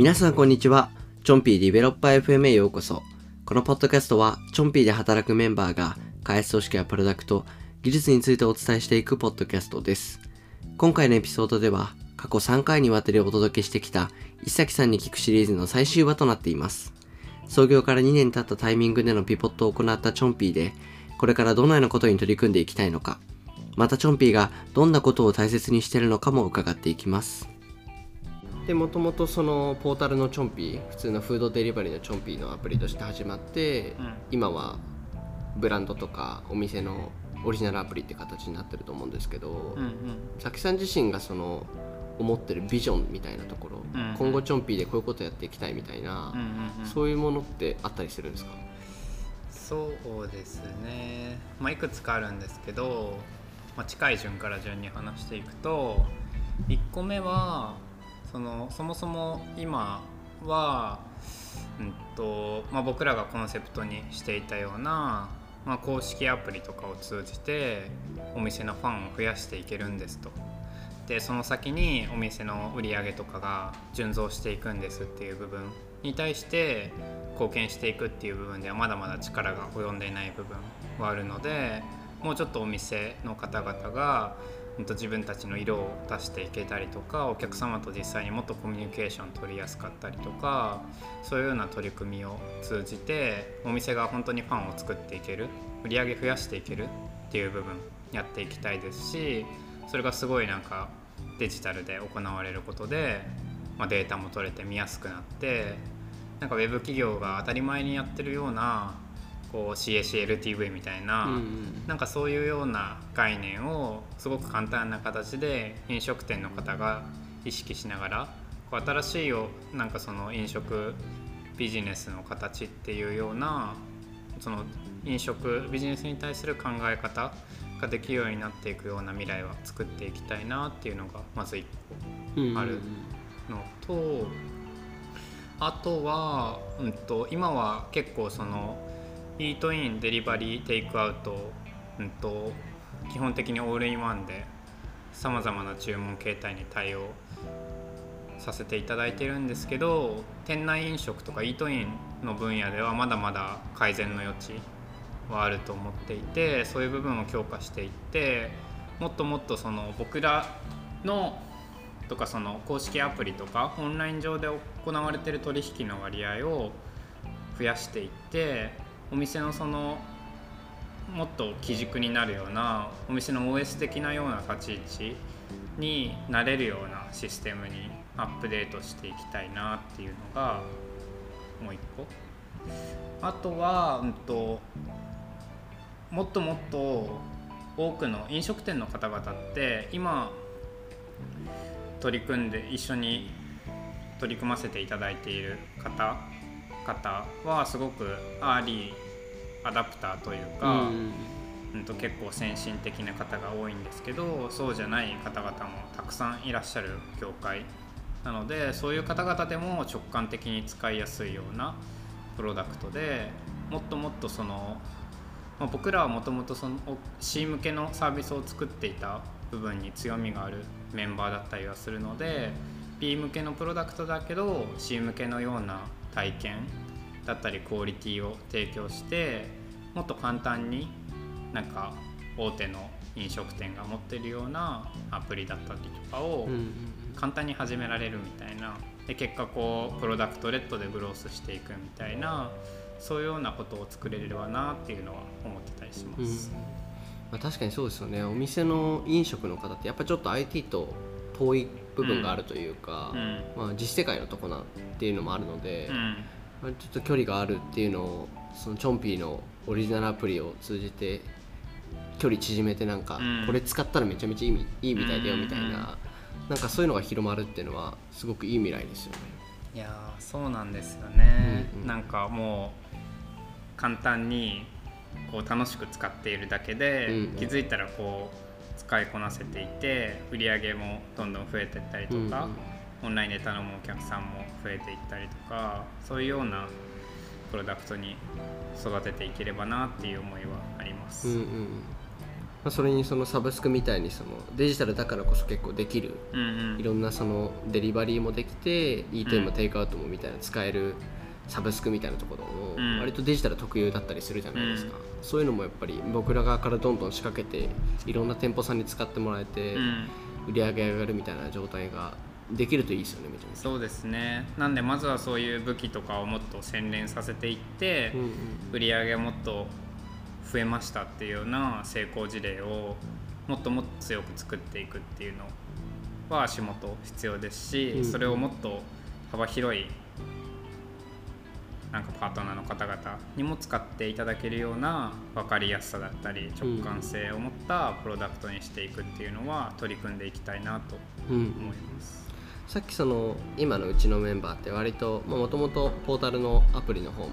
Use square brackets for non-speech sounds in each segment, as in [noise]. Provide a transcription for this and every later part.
皆さんこんにちは。チョンピーディベロッパー FM へようこそ。このポッドキャストは、チョンピーで働くメンバーが、開発組織やプロダクト、技術についてお伝えしていくポッドキャストです。今回のエピソードでは、過去3回にわたりお届けしてきた、石崎さんに聞くシリーズの最終話となっています。創業から2年経ったタイミングでのピボットを行ったチョンピーで、これからどのようなことに取り組んでいきたいのか、またチョンピーがどんなことを大切にしているのかも伺っていきます。でもともとそのポータルのチョンピー普通のフードデリバリーのチョンピーのアプリとして始まって、うん。今はブランドとかお店のオリジナルアプリって形になってると思うんですけど、うんうん。さきさん自身がその思ってるビジョンみたいなところ、うん今後チョンピーでこういうことやっていきたいみたいな、うんうんうん。そういうものってあったりするんですか？そうですね、まあ、いくつかあるんですけど、まあ、近い順から順に話していくと1個目はそのそもそも今は、うんとまあ、僕らがコンセプトにしていたような、まあ、公式アプリとかを通じてお店のファンを増やしていけるんですと。でその先にお店の売り上げとかが順増していくんですっていう部分に対して貢献していくっていう部分ではまだまだ力が及んでいない部分はあるのでもうちょっとお店の方々が自分たちの色を出していけたりとかお客様と実際にもっとコミュニケーション取りやすかったりとかそういうような取り組みを通じてお店が本当にファンを作っていける売り上げ増やしていけるっていう部分やっていきたいですしそれがすごいなんかデジタルで行われることで、まあ、データも取れて見やすくなってなんかウェブ企業が当たり前にやってるようなこう CACLTV みたいな、うんなんかそういうような概念をすごく簡単な形で飲食店の方が意識しながらこう新しいよなんかその飲食ビジネスの形っていうようなその飲食ビジネスに対する考え方ができるようになっていくような未来は作っていきたいなっていうのがまず一うんある個のとあとは、うん、と今は結構そのイートインデリバリーテイクアウト、うん、と基本的にオールインワンでさまざまな注文形態に対応させていただいてるんですけど店内飲食とかイートインの分野ではまだまだ改善の余地はあると思っていてそういう部分を強化していってもっともっとその僕らのとかその公式アプリとかオンライン上で行われてる取引の割合を増やしていってお店のそのもっと基軸になるようなお店の OS 的なような立ち位置になれるようなシステムにアップデートしていきたいなっていうのがもう一個。あとは、うん、ともっともっと多くの飲食店の方々って今取り組んで一緒に取り組ませていただいている方々はすごくアーリーアダプターというか、うん。うん、と結構先進的な方が多いんですけどそうじゃない方々もたくさんいらっしゃる業界なのでそういう方々でも直感的に使いやすいようなプロダクトでもっともっとその、まあ、僕らはもともとその C 向けのサービスを作っていた部分に強みがあるメンバーだったりはするので B 向けのプロダクトだけど C 向けのような体験だったりクオリティを提供してもっと簡単になんか大手の飲食店が持ってるようなアプリだったりとかをうんうん簡単に始められるみたいな。で結果こうプロダクトレッドでグロースしていくみたいなそういうようなことを作れればなっていうのは思ってたりします。まあ、確かにそうですよね。お店の飲食の方ってやっぱちょっと IT と遠い部分があるというか、うん。まあ、実世界のとこなっていうのもあるので、うん。まあ、ちょっと距離があるっていうのをそのチョンピーのオリジナルアプリを通じて距離縮めてなんか、うん。これ使ったらめちゃめちゃいいみいいみたいだよみたいな、なんかそういうのが広まるっていうのはすごくいい未来ですよね。いやーそうなんですよね、うんうん。なんかもう簡単にこう楽しく使っているだけで、うんうん。気づいたらこう使いこなせていて売り上げもどんどん増えていったりとか、オンラインで頼むお客さんも増えていったりとかそういうようなプロダクトに育てていければなっていう思いはあります。うんうんうん。あ、それにそのサブスクみたいにそのデジタルだからこそ結構できるうんうん。いろんなそのデリバリーもできてイートインもテイクアウトもみたいな使えるサブスクみたいなところうん。も割とデジタル特有だったりするじゃないですか、そういうのもやっぱり僕ら側からどんどん仕掛けていろんな店舗さんに使ってもらえてうん。売り上げ上がるみたいな状態ができるといいですよねめちゃめちゃ。そうですね。なんでまずはそういう武器とかをもっと洗練させていって、うんうん売り上げがもっと増えましたっていうような成功事例をもっともっと強く作っていくっていうのは足元必要ですし、うん。それをもっと幅広いなんかパートナーの方々にも使っていただけるような分かりやすさだったり直感性を持ったプロダクトにしていくっていうのは取り組んでいきたいなとうんうん思います。さっきその今のうちのメンバーって割ともともとポータルのアプリの方もうん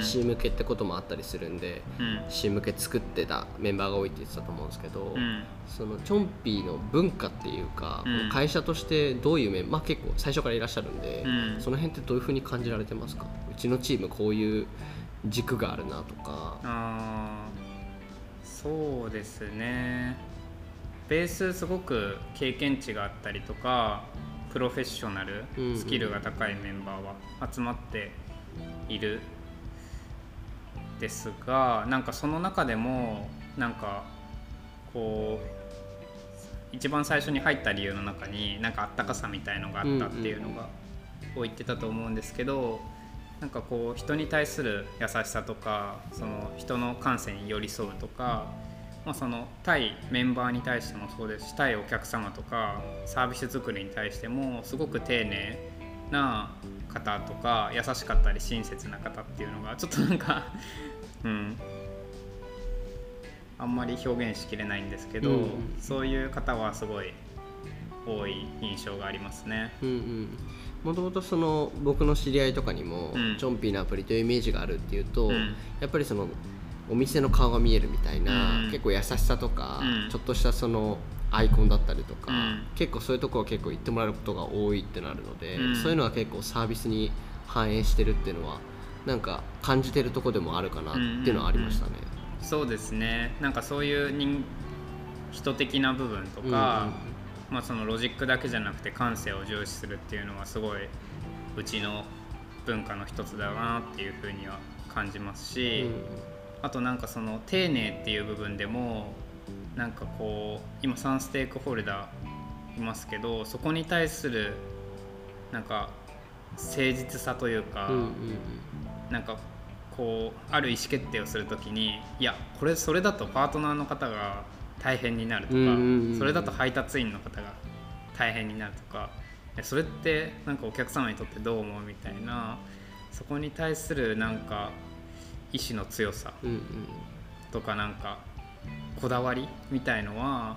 C 向けってこともあったりするんで、うん。C 向け作ってたメンバーが多いって言ってたと思うんですけど、うん。そのチョンピーの文化っていうか、うん。会社としてどういう面まあ結構最初からいらっしゃるんで、うん。その辺ってどういうふうに感じられてますか？うちのチームこういう軸があるなとか。あーそうですね。ベースすごく経験値があったりとかプロフェッショナルスキルが高いメンバーは集まっているですがなんかその中でもなんかこう一番最初に入った理由の中になんかあったかさみたいのがあったっていうのがを言ってたと思うんですけどなんかこう人に対する優しさとかその人の感性に寄り添うとか、まあ、その対メンバーに対してもそうですし対お客様とかサービス作りに対してもすごく丁寧な方とか優しかったり親切な方っていうのがちょっとなんか [laughs] うん。あんまり表現しきれないんですけど、うん。そういう方はすごい多い印象がありますね。うんうん。もともとその僕の知り合いとかにも、うん。チョンピーのアプリというイメージがあるっていうと、うん。やっぱりそのお店の顔が見えるみたいな、うん。結構優しさとか、うん。ちょっとしたそのアイコンだったりとか、うん。結構そういうところを結構言ってもらえることが多いってなるので、うん。そういうのは結構サービスに反映してるっていうのはなんか感じてるところでもあるかなっていうのはありましたね。そうですね。なんかそういう人人的な部分とか、まあ、そのロジックだけじゃなくて感性を重視するっていうのはすごいうちの文化の一つだなっていうふうには感じますうんし、あとなんかその丁寧っていう部分でもなんかこう今3ステークホルダーいますけどそこに対するなんか誠実さというか、うんうんうん。なんかこうある意思決定をするときにいやこれそれだとパートナーの方が大変になるとか、うんうんうんそれだと配達員の方が大変になるとかそれってなんかお客様にとってどう思うみたいなそこに対するなんか意志の強さとかなんかこだわりみたいのは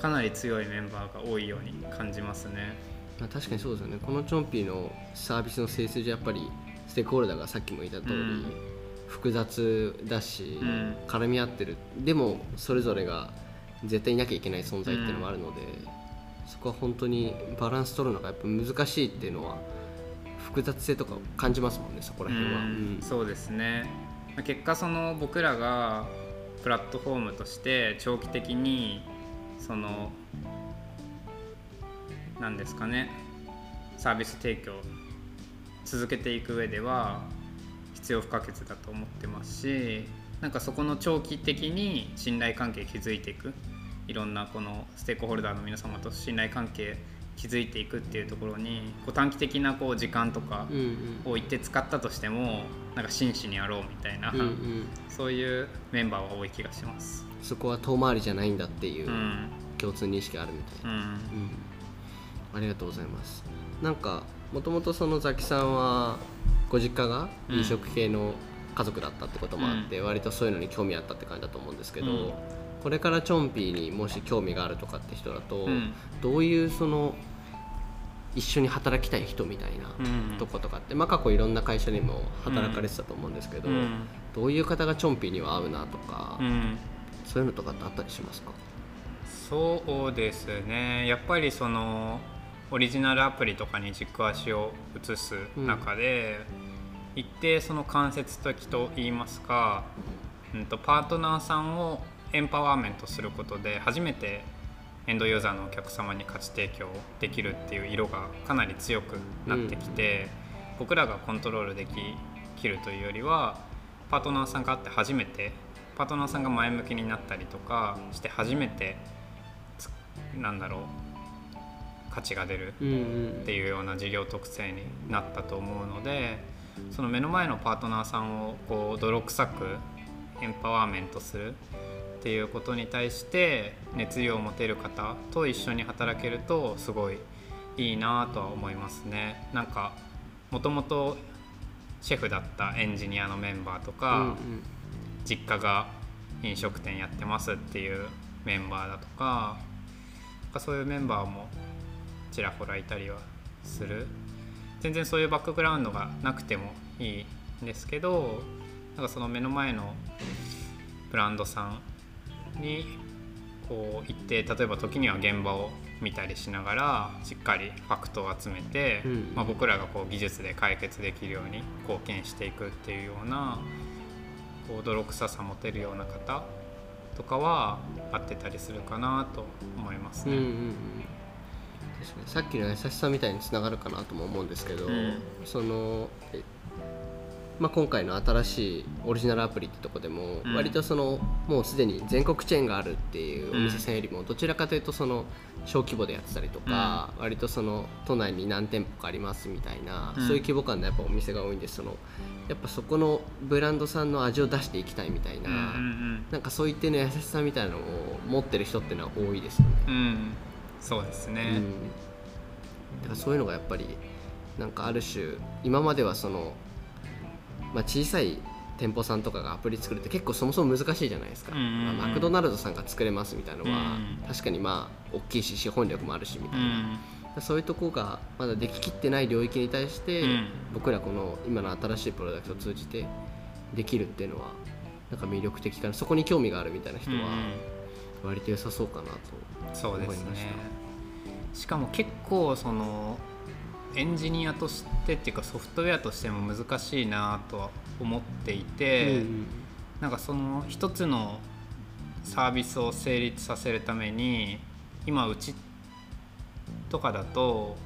かなり強いメンバーが多いように感じますね。まあ、確かにそうですよね。このチョンピーのサービスの性質上やっぱりステークホルダーがさっきも言った通り、うん。複雑だし、うん。絡み合ってる。でもそれぞれが絶対いなきゃいけない存在っていうのもあるので、そこは本当にバランス取るのがやっぱ難しいっていうのは複雑性とか感じますもんねそこら辺は。うん。うん。そうですね。まあ結果その僕らがプラットフォームとして長期的にその何ですかねサービス提供続けていく上では必要不可欠だと思ってますしなんかそこの長期的に信頼関係築いていくいろんなこのステークホルダーの皆様と信頼関係築いていくっていうところにこう短期的なこう時間とかを言って使ったとしてもなんか真摯にやろうみたいな、うんうん。そういうメンバーは多い気がします。そこは遠回りじゃないんだっていううん。共通認識があるみたいな。うん。うん。ありがとうございます。なんかもともとそのザキさんはご実家がうん飲食系の家族だったってこともあって、割とそういうのに興味あったって感じだと思うんですけど、うん。これからチョンピーにもし興味があるとかって人だと、うん。どういうその一緒に働きたい人みたいなうん。とことかって、まあ、過去いろんな会社にも働かれてたと思うんですけど、うん。どういう方がチョンピーには合うなとか、うん。そういうのとかってあったりしますか？そうですね。やっぱりそのオリジナルアプリとかに軸足を移す中で、一定その間接的といいますか、うん、とパートナーさんをエンパワーメントすることで初めてエンドユーザーのお客様に価値提供できるっていう色がかなり強くなってきて、僕らがコントロールでききるというよりはパートナーさんがあって初めてパートナーさんが前向きになったりとかして初めてつなんだろう価値が出るうんうんっていうような事業特性になったと思うのでその目の前のパートナーさんをこう泥臭くエンパワーメントするっていうことに対して熱量を持てる方と一緒に働けるとすごいいいなとは思いますね。なんかもともとシェフだったエンジニアのメンバーとか、うんうん実家が飲食店やってますっていうメンバーだとかそういうメンバーもちらほらいたりはする全然そういうバックグラウンドがなくてもいいんですけどなんかその目の前のブランドさんにこう行って例えば時には現場を見たりしながらしっかりファクトを集めて、うん。まあ、僕らがこう技術で解決できるように貢献していくっていうようなこう泥臭さ持てるような方とかは合ってたりするかなと思いますね。うんうんうん。確かに。さっきの優しさみたいにつながるかなとも思うんですけど、うん。そのえまあ、今回の新しいオリジナルアプリってとこでもうん。割とその、もうすでに全国チェーンがあるっていうお店さんよりもどちらかというとその小規模でやってたりとか、割とその都内に何店舗かありますみたいな、うん。そういう規模感のやっぱお店が多いんですそのやっぱそこのブランドさんの味を出していきたいみたいな、なんかそういったね優しさみたいなのを持ってる人っていうのは多いですよね。うんうん。そうですね。うん、だからそういうのがやっぱりなんかある種今まではその、まあ、小さい店舗さんとかがアプリ作るって結構そもそも難しいじゃないですか、うんうんうん。まあマクドナルドさんが作れますみたいなのは、うん。確かにまあ大きいし資本力もあるしみたいな、うん。そういうとこがまだでききってない領域に対して、うん。僕らこの今の新しいプロダクトを通じてできるっていうのはなんか魅力的かな。そこに興味があるみたいな人は割と良さそうかなとそうです思いましね。しかも結構そのエンジニアとしてっていうかソフトウェアとしても難しいなとは思っていて、うんなんかその一つのサービスを成立させるために今うちとかだと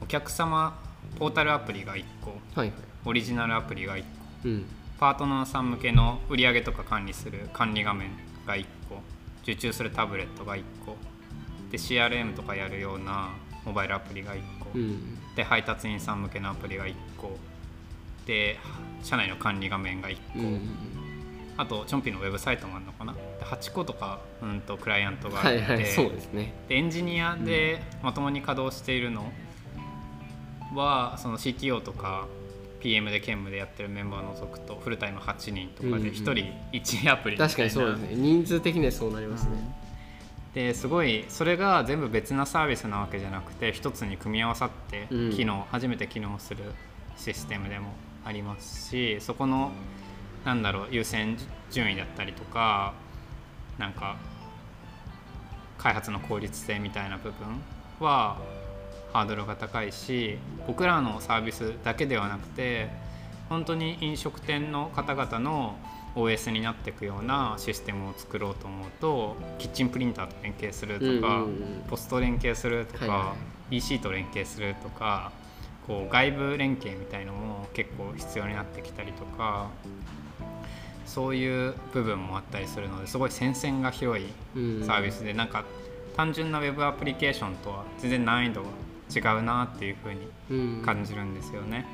お客様ポータルアプリが1個はいはい。オリジナルアプリが1個うん。パートナーさん向けの売り上げとか管理する管理画面が1個受注するタブレットが1個で CRM とかやるようなモバイルアプリが1個、うん。で配達員さん向けのアプリが1個。で社内の管理画面が1個、うん。あとチョンピーのウェブサイトもあるのかな？で8個とか、うん、とクライアントがあって、はいはいそうですね。でエンジニアでまともに稼働しているのはその CTO とか PM で兼務でやってるメンバーを除くとフルタイム8人とかうんうんで1人1アプリみたいな。確かにそうですね。人数的にはそうなりますね、ですごいそれが全部別なサービスなわけじゃなくて一つに組み合わさってうん。機能、初めて機能するシステムでもありますしそこのなんだろう優先順位だったりとかなんか開発の効率性みたいな部分はハードルが高いし僕らのサービスだけではなくて本当に飲食店の方々の OS になっていくようなシステムを作ろうと思うとキッチンプリンターと連携するとか、うんうんうん。ポスト連携するとか、はいは EC と連携するとかこう外部連携みたいのも結構必要になってきたりとかそういう部分もあったりするのですごい戦線が広いうんサービスでなんか単純なウェブアプリケーションとは全然難易度が違うなっていうふうにうん。感じるんですよね。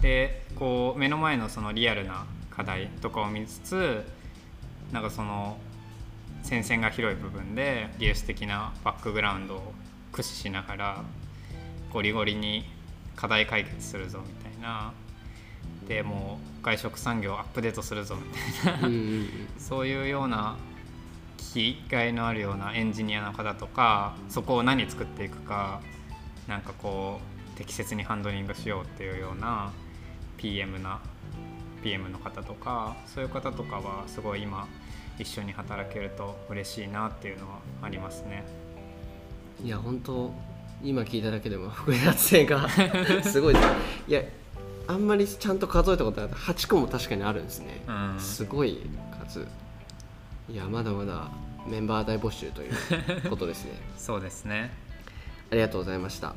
でこう目の前のそのリアルな課題とかを見つつなんかその戦線が広い部分で技術的なバックグラウンドを駆使しながらゴリゴリに課題解決するぞみたいな。でもう外食産業アップデートするぞみたいな。そういうような気概のあるようなエンジニアの方とかそこを何作っていくかなんかこう適切にハンドリングしようっていうような PM な PM の方とかそういう方とかはすごい今一緒に働けると嬉しいなっていうのはありますね。いや本当今聞いただけでも複雑性が [laughs] すごいです。いやあんまりちゃんと数えたことなくて8個も確かにあるんですね、うん。すごい数。いやまだまだメンバー大募集ということですね。[laughs] そうですね。ありがとうございました